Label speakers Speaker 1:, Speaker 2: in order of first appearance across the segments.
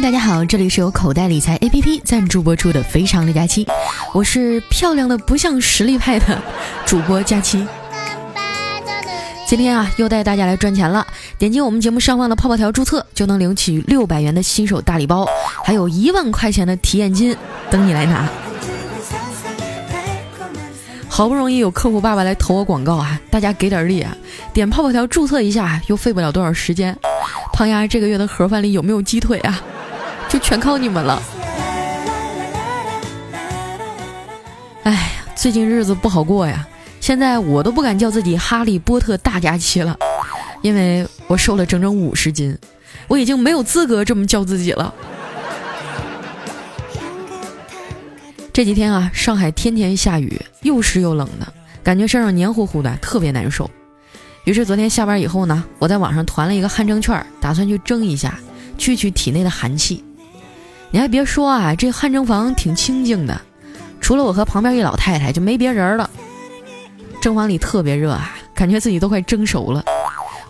Speaker 1: 大家好，这里是由口袋理财 APP 赞助播出的《非常的假期》，我是漂亮的不像实力派的主播佳期。今天啊，又带大家来赚钱了。点击我们节目上方的泡泡条注册，就能领取六百元的新手大礼包，还有一万块钱的体验金等你来拿。好不容易有客户爸爸来投我广告啊，大家给点力啊！点泡泡条注册一下，又费不了多少时间。胖丫这个月的盒饭里有没有鸡腿啊？就全靠你们了。哎呀，最近日子不好过呀！现在我都不敢叫自己哈利波特大假期了，因为我瘦了整整五十斤，我已经没有资格这么叫自己了。这几天啊，上海天天下雨，又湿又冷的，感觉身上黏糊糊的，特别难受。于是昨天下班以后呢，我在网上团了一个汗蒸券，打算去蒸一下，去去体内的寒气。你还别说啊，这汗蒸房挺清静的，除了我和旁边一老太太，就没别人了。蒸房里特别热啊，感觉自己都快蒸熟了。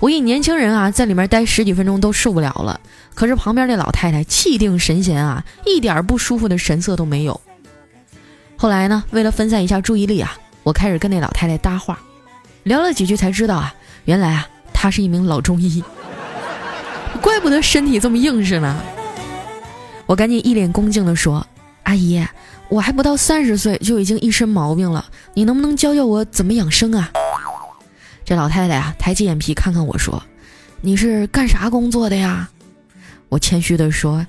Speaker 1: 我一年轻人啊，在里面待十几分钟都受不了了，可是旁边那老太太气定神闲啊，一点不舒服的神色都没有。后来呢，为了分散一下注意力啊，我开始跟那老太太搭话，聊了几句才知道啊，原来啊，她是一名老中医，怪不得身体这么硬实呢。我赶紧一脸恭敬地说：“阿姨，我还不到三十岁就已经一身毛病了，你能不能教教我怎么养生啊？”这老太太啊，抬起眼皮看看我说：“你是干啥工作的呀？”我谦虚地说：“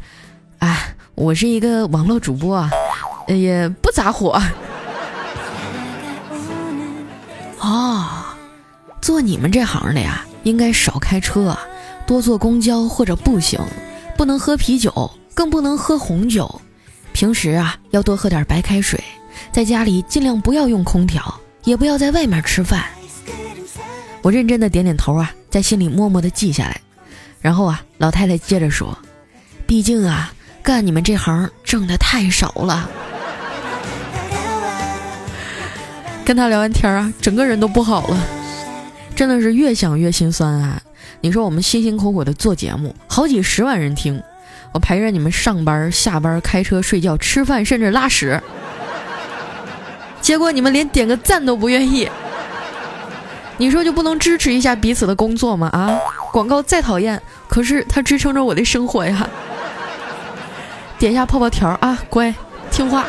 Speaker 1: 哎，我是一个网络主播。”啊也不咋火。哦，做你们这行的呀，应该少开车，多坐公交或者步行，不能喝啤酒，更不能喝红酒。平时啊，要多喝点白开水，在家里尽量不要用空调，也不要在外面吃饭。我认真的点点头啊，在心里默默的记下来。然后啊，老太太接着说：“毕竟啊，干你们这行挣的太少了。”跟他聊完天啊，整个人都不好了，真的是越想越心酸啊！你说我们辛辛苦苦的做节目，好几十万人听，我陪着你们上班、下班、开车、睡觉、吃饭，甚至拉屎，结果你们连点个赞都不愿意。你说就不能支持一下彼此的工作吗？啊，广告再讨厌，可是它支撑着我的生活呀！点一下泡泡条啊，乖，听话。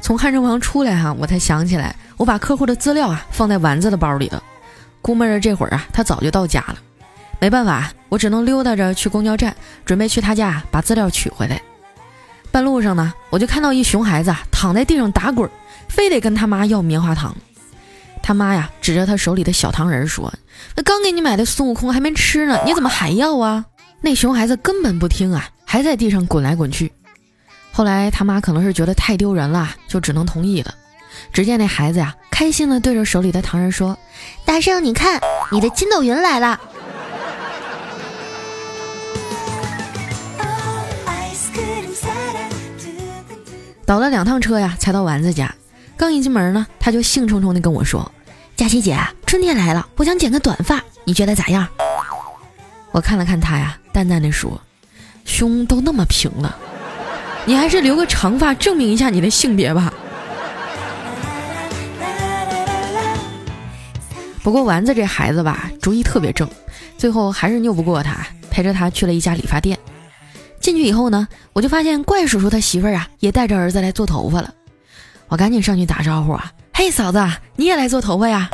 Speaker 1: 从汗蒸房出来哈，我才想起来，我把客户的资料啊放在丸子的包里了。估摸着这会儿啊，他早就到家了。没办法，我只能溜达着去公交站，准备去他家把资料取回来。半路上呢，我就看到一熊孩子躺在地上打滚，非得跟他妈要棉花糖。他妈呀，指着他手里的小糖人说：“那刚给你买的孙悟空还没吃呢，你怎么还要啊？”那熊孩子根本不听啊，还在地上滚来滚去。后来他妈可能是觉得太丢人了，就只能同意了。只见那孩子呀，开心的对着手里的糖人说：“大圣，你看，你的筋斗云来了。”倒了两趟车呀，才到丸子家。刚一进门呢，他就兴冲冲的跟我说：“佳琪姐，春天来了，我想剪个短发，你觉得咋样？”我看了看他呀，淡淡的说：“胸都那么平了。”你还是留个长发证明一下你的性别吧。不过丸子这孩子吧，主意特别正，最后还是拗不过他，陪着他去了一家理发店。进去以后呢，我就发现怪叔叔他媳妇儿啊，也带着儿子来做头发了。我赶紧上去打招呼啊，嘿嫂子，你也来做头发呀？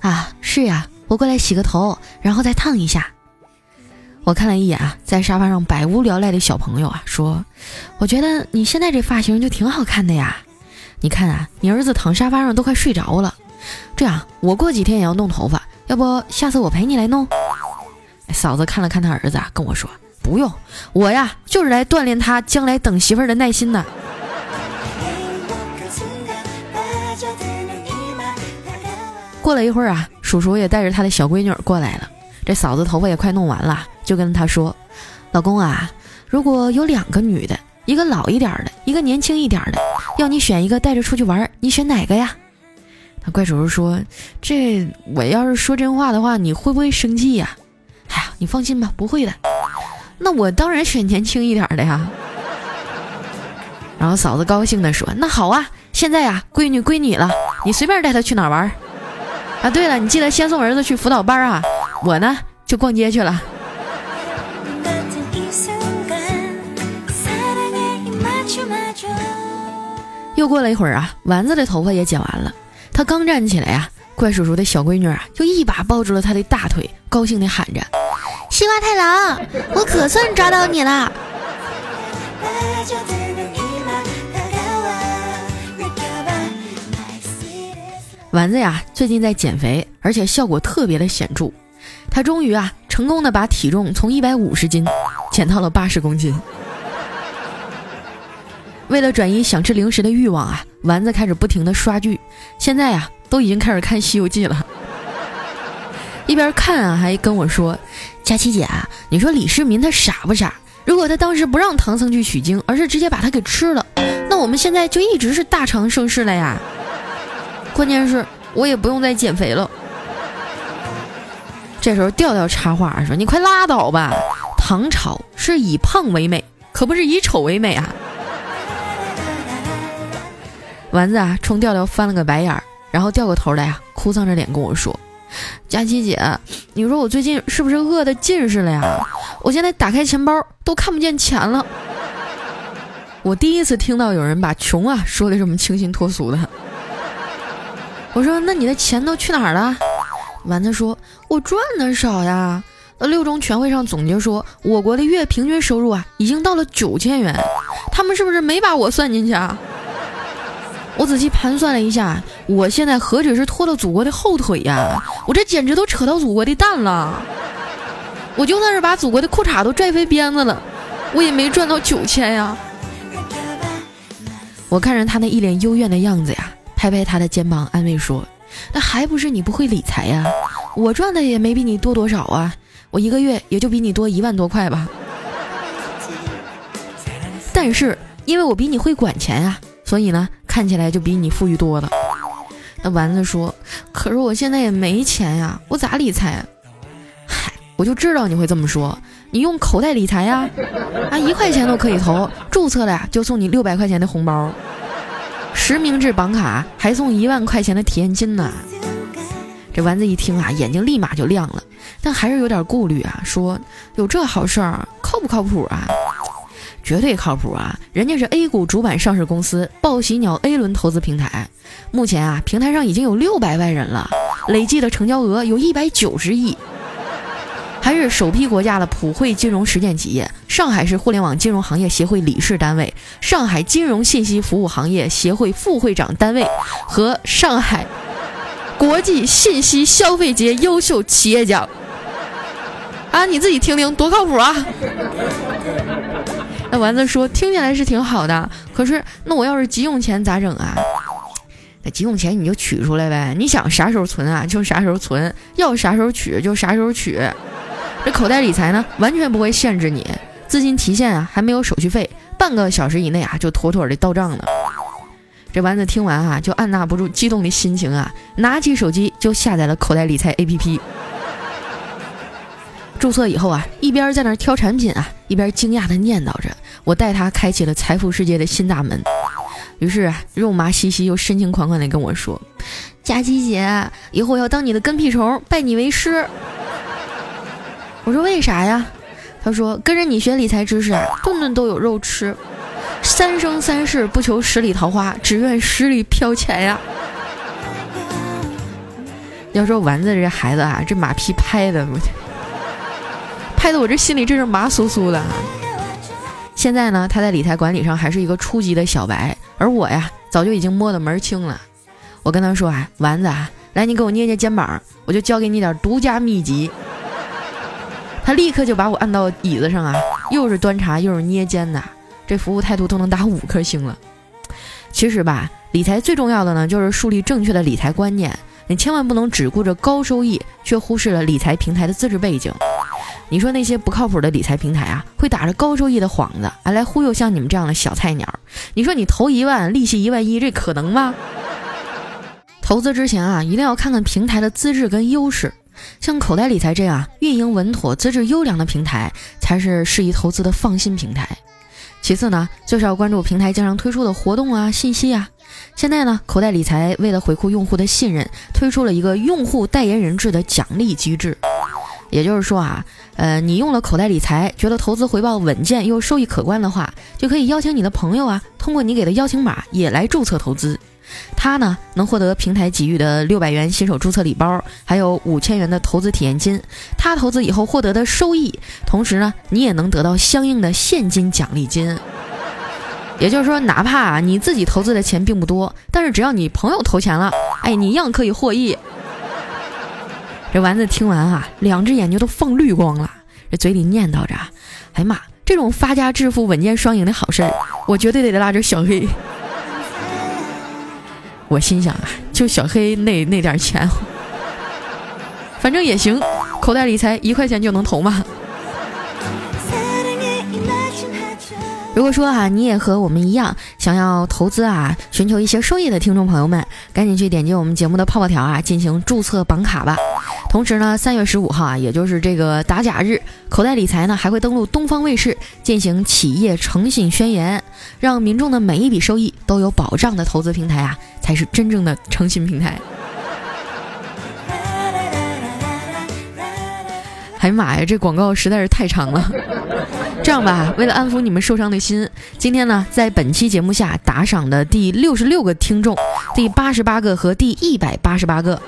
Speaker 1: 啊，是呀，我过来洗个头，然后再烫一下。我看了一眼啊，在沙发上百无聊赖的小朋友啊，说：“我觉得你现在这发型就挺好看的呀。你看啊，你儿子躺沙发上都快睡着了。这样，我过几天也要弄头发，要不下次我陪你来弄？”嫂子看了看他儿子啊，跟我说：“不用，我呀就是来锻炼他将来等媳妇儿的耐心的。”过了一会儿啊，叔叔也带着他的小闺女过来了。这嫂子头发也快弄完了，就跟他说：“老公啊，如果有两个女的，一个老一点的，一个年轻一点的，要你选一个带着出去玩，你选哪个呀？”怪叔叔说：“这我要是说真话的话，你会不会生气呀？”哎呀，你放心吧，不会的。那我当然选年轻一点的呀。然后嫂子高兴地说：“那好啊，现在呀，闺女归你了，你随便带她去哪儿玩。啊，对了，你记得先送儿子去辅导班啊，我呢就逛街去了。”又过了一会儿啊，丸子的头发也剪完了，他刚站起来呀，怪叔叔的小闺女啊就一把抱住了他的大腿，高兴地喊着：“西瓜太郎，我可算抓到你了！”丸子呀，最近在减肥，而且效果特别的显著。他终于啊，成功的把体重从一百五十斤减到了八十公斤。为了转移想吃零食的欲望啊，丸子开始不停的刷剧。现在呀，都已经开始看《西游记》了。一边看啊，还跟我说：“佳琪姐，啊你说李世民他傻不傻？如果他当时不让唐僧去取经，而是直接把他给吃了，那我们现在就一直是大唐盛世了呀。”关键是，我也不用再减肥了。这时候调调插话说：“你快拉倒吧，唐朝是以胖为美，可不是以丑为美啊。”丸子啊，冲调调翻了个白眼儿，然后掉过头来呀，哭丧着脸跟我说：“佳琪姐，你说我最近是不是饿的近视了呀？我现在打开钱包都看不见钱了。”我第一次听到有人把穷啊说的这么清新脱俗的。我说：“那你的钱都去哪儿了？”丸子说：“我赚的少呀。”那六中全会上总结说，我国的月平均收入啊，已经到了九千元。他们是不是没把我算进去啊？我仔细盘算了一下，我现在何止是拖了祖国的后腿呀，我这简直都扯到祖国的蛋了。我就算是把祖国的裤衩都拽飞鞭子了，我也没赚到九千呀。我看着他那一脸幽怨的样子呀。拍拍他的肩膀，安慰说：“那还不是你不会理财呀？我赚的也没比你多多少啊，我一个月也就比你多一万多块吧。但是因为我比你会管钱啊，所以呢，看起来就比你富裕多了。”那丸子说：“可是我现在也没钱呀，我咋理财？”嗨，我就知道你会这么说，你用口袋理财呀，啊，一块钱都可以投，注册了呀就送你六百块钱的红包。实名制绑卡还送一万块钱的体验金呢。这丸子一听啊，眼睛立马就亮了，但还是有点顾虑啊，说有这好事儿，靠不靠谱啊？绝对靠谱啊！人家是 A 股主板上市公司报喜鸟 A 轮投资平台，目前啊，平台上已经有六百万人了，累计的成交额有一百九十亿。还是首批国家的普惠金融实践企业，上海市互联网金融行业协会理事单位，上海金融信息服务行业协会副会长单位和上海国际信息消费节优秀企业奖。啊，你自己听听多靠谱啊！那丸子说，听起来是挺好的，可是那我要是急用钱咋整啊？那急用钱你就取出来呗，你想啥时候存啊就啥时候存，要啥时候取就啥时候取。这口袋理财呢，完全不会限制你，资金提现啊，还没有手续费，半个小时以内啊，就妥妥的到账了。这丸子听完啊，就按捺不住激动的心情啊，拿起手机就下载了口袋理财 APP。注册以后啊，一边在那挑产品啊，一边惊讶的念叨着：“我带他开启了财富世界的新大门。”于是啊，肉麻兮兮又深情款款的跟我说：“佳琪姐，以后要当你的跟屁虫，拜你为师。”我说为啥呀？他说跟着你学理财知识啊，顿顿都有肉吃。三生三世不求十里桃花，只愿十里飘钱呀。要说丸子这孩子啊，这马屁拍的我，害得我这心里真是麻酥酥的。现在呢，他在理财管理上还是一个初级的小白，而我呀，早就已经摸得门清了。我跟他说啊，丸子啊，来你给我捏捏肩膀，我就教给你点独家秘籍。他立刻就把我按到椅子上啊，又是端茶又是捏肩的，这服务态度都能打五颗星了。其实吧，理财最重要的呢，就是树立正确的理财观念。你千万不能只顾着高收益，却忽视了理财平台的资质背景。你说那些不靠谱的理财平台啊，会打着高收益的幌子，啊来忽悠像你们这样的小菜鸟。你说你投一万，利息一万一，这可能吗？投资之前啊，一定要看看平台的资质跟优势。像口袋理财这样运营稳妥、资质优良的平台，才是适宜投资的放心平台。其次呢，就是要关注平台经常推出的活动啊、信息啊。现在呢，口袋理财为了回馈用户的信任，推出了一个用户代言人制的奖励机制。也就是说啊，呃，你用了口袋理财，觉得投资回报稳健又收益可观的话，就可以邀请你的朋友啊，通过你给的邀请码也来注册投资。他呢能获得平台给予的六百元新手注册礼包，还有五千元的投资体验金。他投资以后获得的收益，同时呢你也能得到相应的现金奖励金。也就是说，哪怕你自己投资的钱并不多，但是只要你朋友投钱了，哎，你一样可以获益。这丸子听完啊，两只眼睛都放绿光了，这嘴里念叨着：“哎呀妈，这种发家致富、稳健双赢的好事儿，我绝对得拉着小黑。”我心想啊，就小黑那那点钱，反正也行，口袋理财一块钱就能投嘛。如果说啊，你也和我们一样想要投资啊，寻求一些收益的听众朋友们，赶紧去点击我们节目的泡泡条啊，进行注册绑卡吧。同时呢，三月十五号啊，也就是这个打假日，口袋理财呢还会登录东方卫视进行企业诚信宣言，让民众的每一笔收益都有保障的投资平台啊。才是真正的诚信平台。哎呀妈呀，这广告实在是太长了。这样吧，为了安抚你们受伤的心，今天呢，在本期节目下打赏的第六十六个听众、第八十八个和第一百八十八个，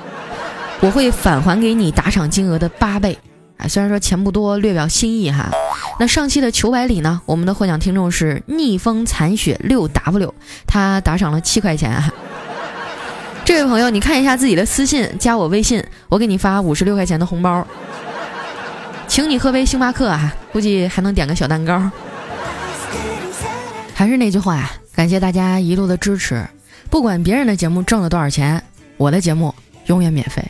Speaker 1: 我会返还给你打赏金额的八倍。啊，虽然说钱不多，略表心意哈。那上期的求百里呢，我们的获奖听众是逆风残雪六 W，他打赏了七块钱啊。这位朋友，你看一下自己的私信，加我微信，我给你发五十六块钱的红包，请你喝杯星巴克啊，估计还能点个小蛋糕。还是那句话，感谢大家一路的支持，不管别人的节目挣了多少钱，我的节目永远免费。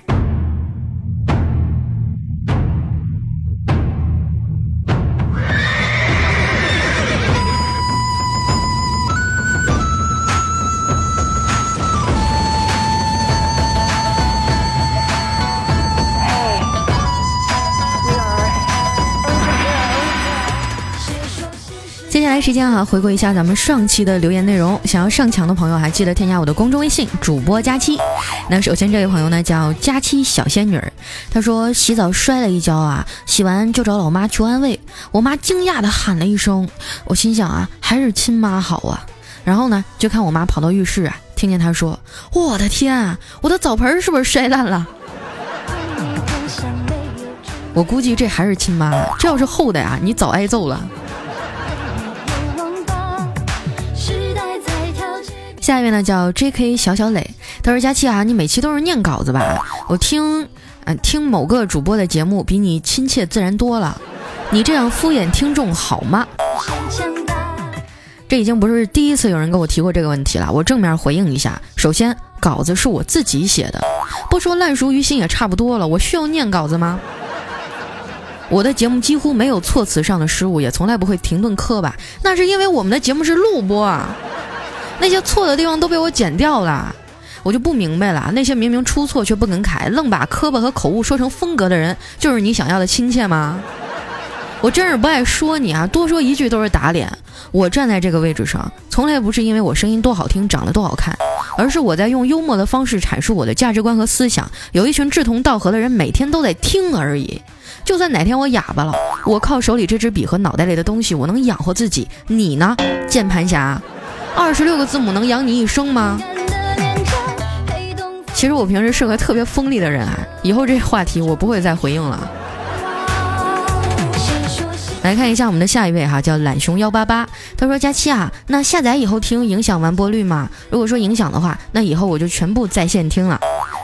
Speaker 1: 时间哈，回顾一下咱们上期的留言内容。想要上墙的朋友，还记得添加我的公众微信主播佳期。那首先这位朋友呢叫佳期小仙女，她说洗澡摔了一跤啊，洗完就找老妈求安慰。我妈惊讶的喊了一声，我心想啊，还是亲妈好啊。然后呢，就看我妈跑到浴室啊，听见她说：“我的天啊，我的澡盆是不是摔烂了？”我估计这还是亲妈，这要是后的呀，你早挨揍了。下一位呢叫 J.K. 小小磊，他说：“佳期啊，你每期都是念稿子吧？我听，嗯，听某个主播的节目比你亲切自然多了。你这样敷衍听众好吗？”这已经不是第一次有人跟我提过这个问题了，我正面回应一下。首先，稿子是我自己写的，不说烂熟于心也差不多了，我需要念稿子吗？我的节目几乎没有措辞上的失误，也从来不会停顿磕巴，那是因为我们的节目是录播啊。那些错的地方都被我剪掉了，我就不明白了。那些明明出错却不肯改，愣把磕巴和口误说成风格的人，就是你想要的亲切吗？我真是不爱说你啊，多说一句都是打脸。我站在这个位置上，从来不是因为我声音多好听，长得多好看，而是我在用幽默的方式阐述我的价值观和思想。有一群志同道合的人每天都在听而已。就算哪天我哑巴了，我靠手里这支笔和脑袋里的东西，我能养活自己。你呢，键盘侠？二十六个字母能养你一生吗？其实我平时是个特别锋利的人啊，以后这话题我不会再回应了。来看一下我们的下一位哈，叫懒熊幺八八，他说：佳期啊，那下载以后听影响完播率吗？如果说影响的话，那以后我就全部在线听了。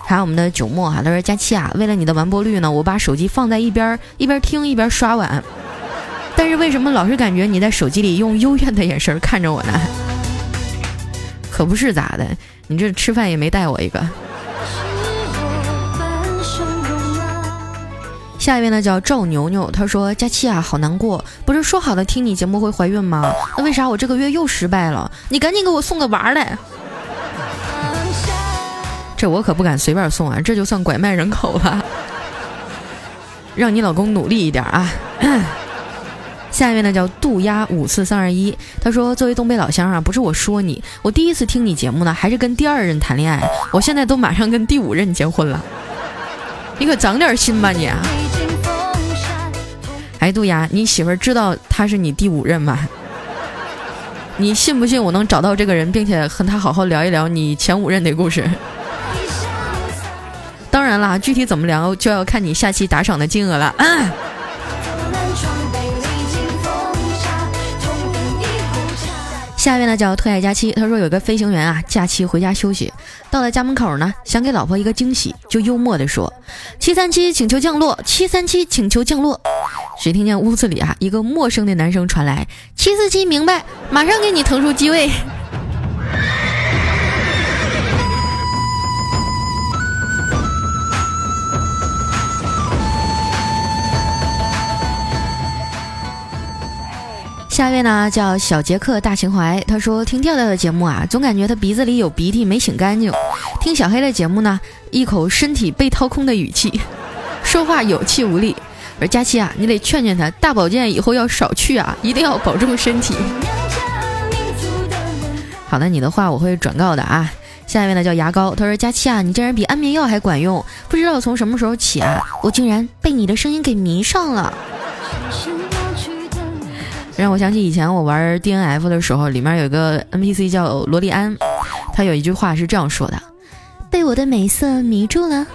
Speaker 1: 还有我们的九墨哈，他说：佳期啊，为了你的完播率呢，我把手机放在一边，一边听一边刷碗。但是为什么老是感觉你在手机里用幽怨的眼神看着我呢？可不是咋的，你这吃饭也没带我一个。下一位呢叫赵牛牛，他说：“佳期啊，好难过，不是说好的听你节目会怀孕吗？那为啥我这个月又失败了？你赶紧给我送个娃来。”这我可不敢随便送啊，这就算拐卖人口了。让你老公努力一点啊。下一位呢叫渡鸦五四三二一，他说：“作为东北老乡啊，不是我说你，我第一次听你节目呢，还是跟第二任谈恋爱，我现在都马上跟第五任结婚了，你可长点心吧你。”啊哎，杜鸦，你媳妇儿知道他是你第五任吗？你信不信我能找到这个人，并且和他好好聊一聊你前五任的故事？当然啦，具体怎么聊就要看你下期打赏的金额了。啊。下面呢叫特爱佳期，他说有个飞行员啊，假期回家休息，到了家门口呢，想给老婆一个惊喜，就幽默的说：“七三七请求降落，七三七请求降落。”谁听见屋子里啊一个陌生的男声传来：“七四七明白，马上给你腾出机位。”下一位呢叫小杰克大情怀，他说听调调的节目啊，总感觉他鼻子里有鼻涕没擤干净；听小黑的节目呢，一口身体被掏空的语气，说话有气无力。而佳期啊，你得劝劝他，大保健以后要少去啊，一定要保重身体。好的，你的话我会转告的啊。下一位呢叫牙膏，他说佳期啊，你这人比安眠药还管用，不知道从什么时候起啊，我竟然被你的声音给迷上了。让我想起以前我玩 D N F 的时候，里面有个 N P C 叫罗莉安，他有一句话是这样说的：“被我的美色迷住了。”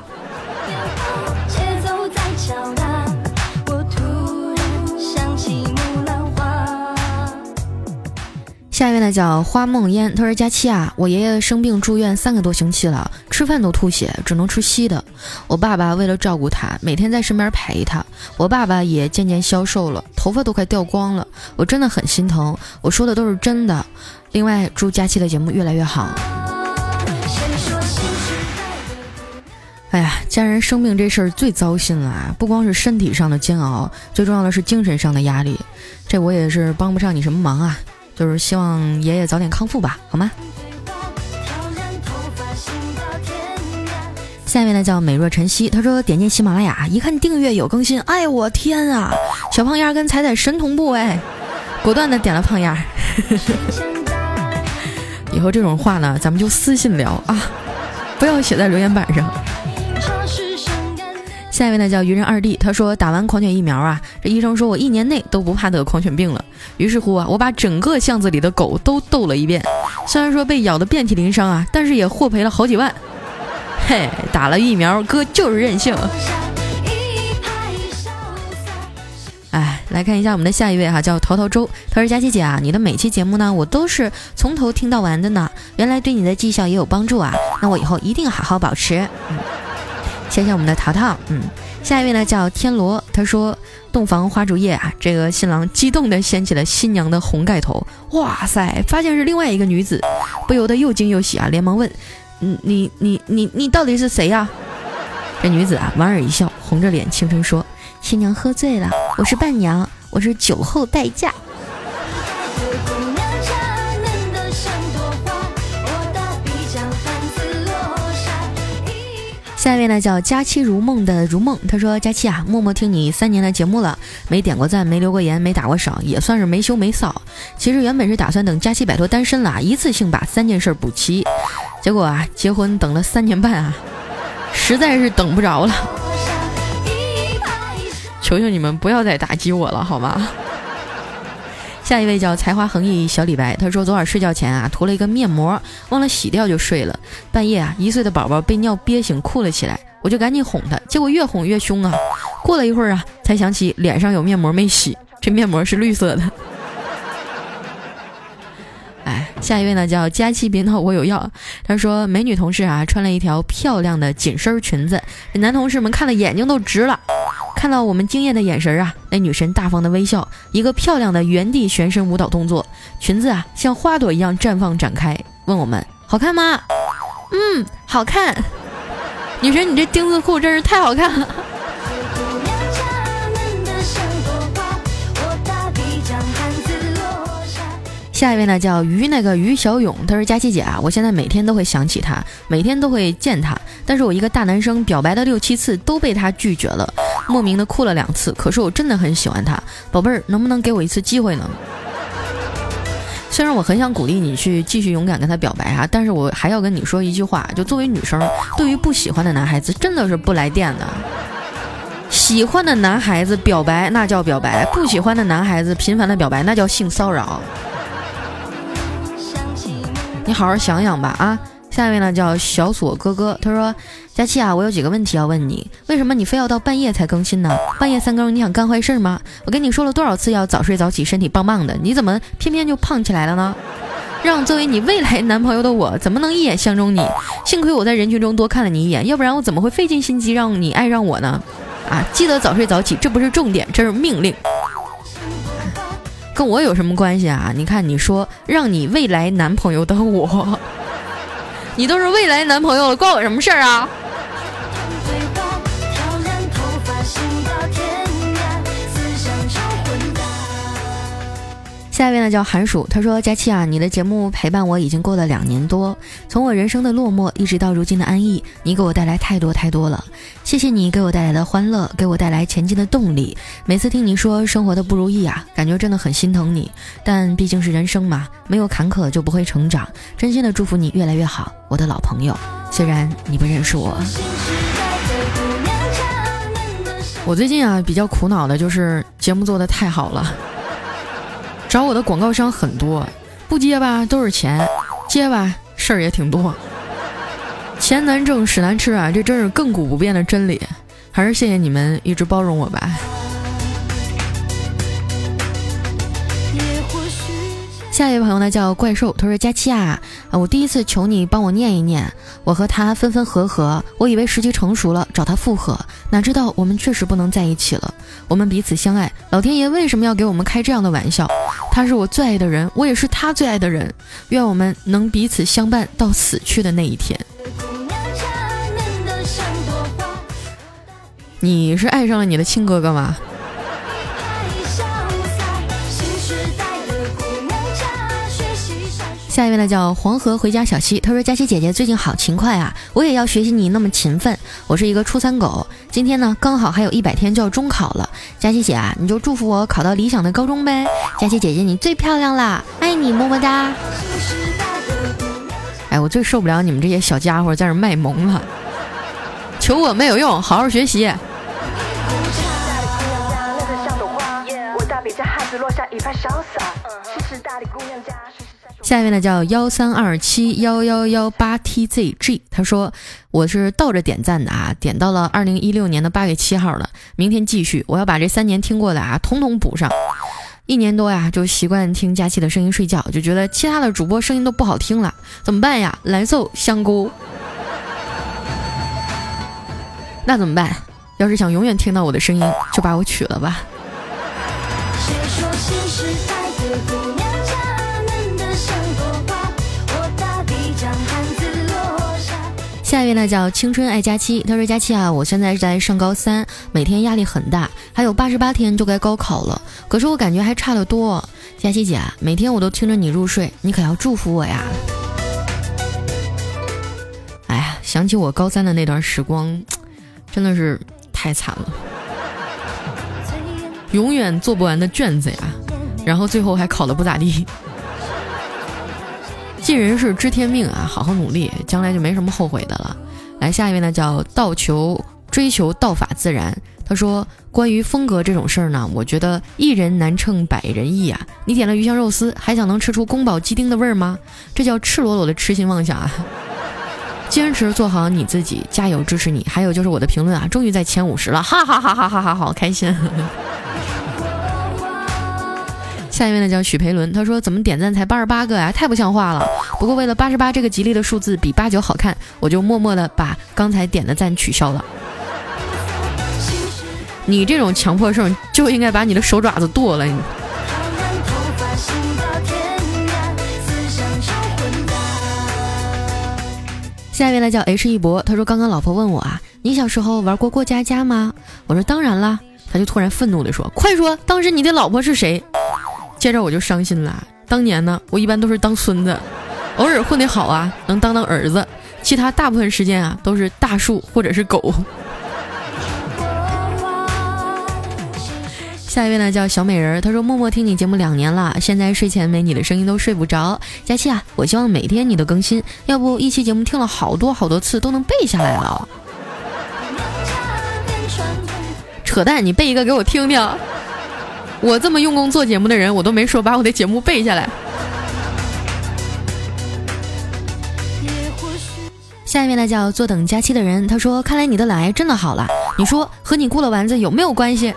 Speaker 1: 下一位呢叫花梦烟，他说：“佳期啊，我爷爷生病住院三个多星期了，吃饭都吐血，只能吃稀的。我爸爸为了照顾他，每天在身边陪他。我爸爸也渐渐消瘦了，头发都快掉光了。我真的很心疼，我说的都是真的。另外，祝佳期的节目越来越好。哎呀，家人生病这事儿最糟心了啊，不光是身体上的煎熬，最重要的是精神上的压力。这我也是帮不上你什么忙啊。”就是希望爷爷早点康复吧，好吗？下面呢叫美若晨曦，他说点进喜马拉雅一看订阅有更新，哎我天啊，小胖丫跟彩彩神同步哎，果断的点了胖丫。以后这种话呢，咱们就私信聊啊，不要写在留言板上。下一位呢叫愚人二弟，他说打完狂犬疫苗啊，这医生说我一年内都不怕得狂犬病了。于是乎啊，我把整个巷子里的狗都逗了一遍，虽然说被咬得遍体鳞伤啊，但是也获赔了好几万。嘿，打了疫苗，哥就是任性。哎，来看一下我们的下一位哈，叫淘淘周，他说佳琪姐啊，你的每期节目呢，我都是从头听到完的呢，原来对你的绩效也有帮助啊，那我以后一定好好保持。嗯。谢谢我们的淘淘，嗯，下一位呢叫天罗，他说洞房花烛夜啊，这个新郎激动地掀起了新娘的红盖头，哇塞，发现是另外一个女子，不由得又惊又喜啊，连忙问，嗯，你你你你到底是谁呀？这女子啊，莞尔一笑，红着脸轻声说，新娘喝醉了，我是伴娘，我是酒后代驾。下一位呢叫佳期如梦的如梦，他说：佳期啊，默默听你三年的节目了，没点过赞，没留过言，没打过赏，也算是没羞没臊。其实原本是打算等佳期摆脱单身了，一次性把三件事补齐，结果啊，结婚等了三年半啊，实在是等不着了。求求你们不要再打击我了，好吗？下一位叫才华横溢小李白，他说昨晚睡觉前啊涂了一个面膜，忘了洗掉就睡了。半夜啊一岁的宝宝被尿憋醒哭了起来，我就赶紧哄他，结果越哄越凶啊。过了一会儿啊才想起脸上有面膜没洗，这面膜是绿色的。哎，下一位呢叫佳期别闹我有药，他说美女同事啊穿了一条漂亮的紧身裙子，这男同事们看了眼睛都直了。看到我们惊艳的眼神啊，那女神大方的微笑，一个漂亮的原地旋身舞蹈动作，裙子啊像花朵一样绽放展开，问我们好看吗？嗯，好看。女神，你这丁字裤真是太好看了。下一位呢叫于那个于小勇，他说佳琪姐啊，我现在每天都会想起他，每天都会见他，但是我一个大男生表白的六七次都被他拒绝了，莫名的哭了两次，可是我真的很喜欢他，宝贝儿，能不能给我一次机会呢？虽然我很想鼓励你去继续勇敢跟他表白啊，但是我还要跟你说一句话，就作为女生，对于不喜欢的男孩子真的是不来电的。喜欢的男孩子表白那叫表白，不喜欢的男孩子频繁的表白那叫性骚扰。你好好想想吧啊！下一位呢叫小锁哥哥，他说：佳期啊，我有几个问题要问你，为什么你非要到半夜才更新呢？半夜三更你想干坏事吗？我跟你说了多少次要早睡早起，身体棒棒的，你怎么偏偏就胖起来了呢？让作为你未来男朋友的我怎么能一眼相中你？幸亏我在人群中多看了你一眼，要不然我怎么会费尽心机让你爱上我呢？啊，记得早睡早起，这不是重点，这是命令。跟我有什么关系啊？你看，你说让你未来男朋友的我，你都是未来男朋友了，关我什么事儿啊？下一位呢叫寒暑，他说：“佳期啊，你的节目陪伴我已经过了两年多，从我人生的落寞一直到如今的安逸，你给我带来太多太多了。谢谢你给我带来的欢乐，给我带来前进的动力。每次听你说生活的不如意啊，感觉真的很心疼你。但毕竟是人生嘛，没有坎坷就不会成长。真心的祝福你越来越好，我的老朋友。虽然你不认识我，我最近啊比较苦恼的就是节目做的太好了。”找我的广告商很多，不接吧都是钱，接吧事儿也挺多。钱难挣，屎难吃啊，这真是亘古不变的真理。还是谢谢你们一直包容我吧。下一位朋友呢叫怪兽，他说：“佳期啊，啊，我第一次求你帮我念一念，我和他分分合合，我以为时机成熟了找他复合，哪知道我们确实不能在一起了。我们彼此相爱，老天爷为什么要给我们开这样的玩笑？他是我最爱的人，我也是他最爱的人，愿我们能彼此相伴到死去的那一天。”你是爱上了你的亲哥哥吗？下一位呢叫黄河回家小溪，他说佳琪姐姐最近好勤快啊，我也要学习你那么勤奋。我是一个初三狗，今天呢刚好还有一百天就要中考了，佳琪姐啊，你就祝福我考到理想的高中呗。佳琪姐姐你最漂亮啦，爱你么么哒。哎，我最受不了你们这些小家伙在这卖萌了，求我没有用，好好学习。下一位呢叫幺三二七幺幺幺八 tzg，他说我是倒着点赞的啊，点到了二零一六年的八月七号了，明天继续，我要把这三年听过的啊统统补上。一年多呀，就习惯听佳期的声音睡觉，就觉得其他的主播声音都不好听了，怎么办呀？蓝瘦香菇，那怎么办？要是想永远听到我的声音，就把我娶了吧。下一位呢叫青春爱佳期，他说佳期啊，我现在在上高三，每天压力很大，还有八十八天就该高考了，可是我感觉还差得多。佳期姐，每天我都听着你入睡，你可要祝福我呀。哎呀，想起我高三的那段时光，真的是太惨了，永远做不完的卷子呀，然后最后还考的不咋地。尽人事，知天命啊！好好努力，将来就没什么后悔的了。来，下一位呢，叫道求追求道法自然。他说，关于风格这种事儿呢，我觉得一人难称百人意啊。你点了鱼香肉丝，还想能吃出宫保鸡丁的味儿吗？这叫赤裸裸的痴心妄想啊！坚持做好你自己，加油，支持你。还有就是我的评论啊，终于在前五十了，哈哈哈哈哈哈，好开心。下一位呢叫许培伦，他说怎么点赞才八十八个呀，太不像话了。不过为了八十八这个吉利的数字比八九好看，我就默默的把刚才点的赞取消了。你这种强迫症就应该把你的手爪子剁了。你。下一位呢叫 H 一博，他说刚刚老婆问我啊，你小时候玩过过家家吗？我说当然啦。他就突然愤怒的说，快说当时你的老婆是谁？接着我就伤心了，当年呢，我一般都是当孙子，偶尔混得好啊，能当当儿子，其他大部分时间啊都是大树或者是狗。下一位呢叫小美人，她说默默听你节目两年了，现在睡前没你的声音都睡不着。佳期啊，我希望每天你都更新，要不一期节目听了好多好多次都能背下来了。扯淡，你背一个给我听听。我这么用功做节目的人，我都没说把我的节目背下来。下一位呢叫坐等佳期的人，他说看来你的懒癌真的好了，你说和你雇了丸子有没有关系？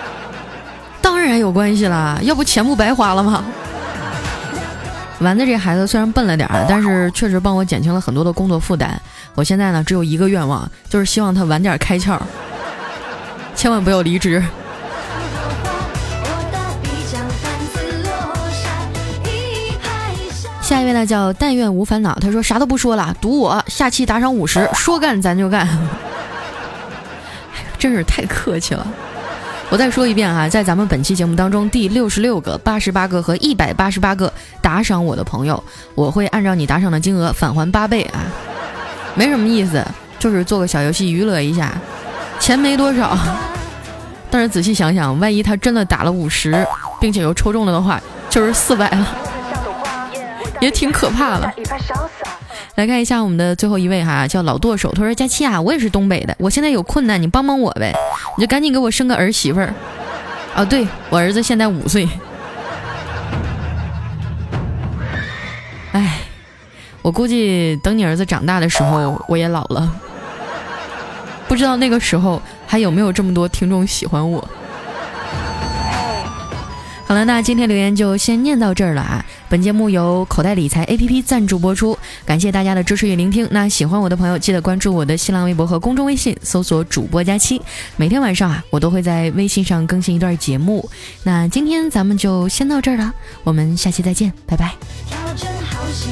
Speaker 1: 当然有关系啦，要不钱不白花了吗？丸子这孩子虽然笨了点儿，但是确实帮我减轻了很多的工作负担。我现在呢只有一个愿望，就是希望他晚点开窍，千万不要离职。呢叫但愿无烦恼，他说啥都不说了，赌我下期打赏五十，说干咱就干。真是太客气了。我再说一遍啊，在咱们本期节目当中，第六十六个、八十八个和一百八十八个打赏我的朋友，我会按照你打赏的金额返还八倍啊，没什么意思，就是做个小游戏娱乐一下，钱没多少，但是仔细想想，万一他真的打了五十，并且又抽中了的话，就是四百了，也挺可怕的。来看一下我们的最后一位哈，叫老剁手。他说：“佳期啊，我也是东北的，我现在有困难，你帮帮我呗，你就赶紧给我生个儿媳妇儿。”啊，对我儿子现在五岁。哎，我估计等你儿子长大的时候，我也老了，不知道那个时候还有没有这么多听众喜欢我。好了，那今天留言就先念到这儿了啊！本节目由口袋理财 APP 赞助播出，感谢大家的支持与聆听。那喜欢我的朋友，记得关注我的新浪微博和公众微信，搜索主播佳期。每天晚上啊，我都会在微信上更新一段节目。那今天咱们就先到这儿了，我们下期再见，拜拜。调整好心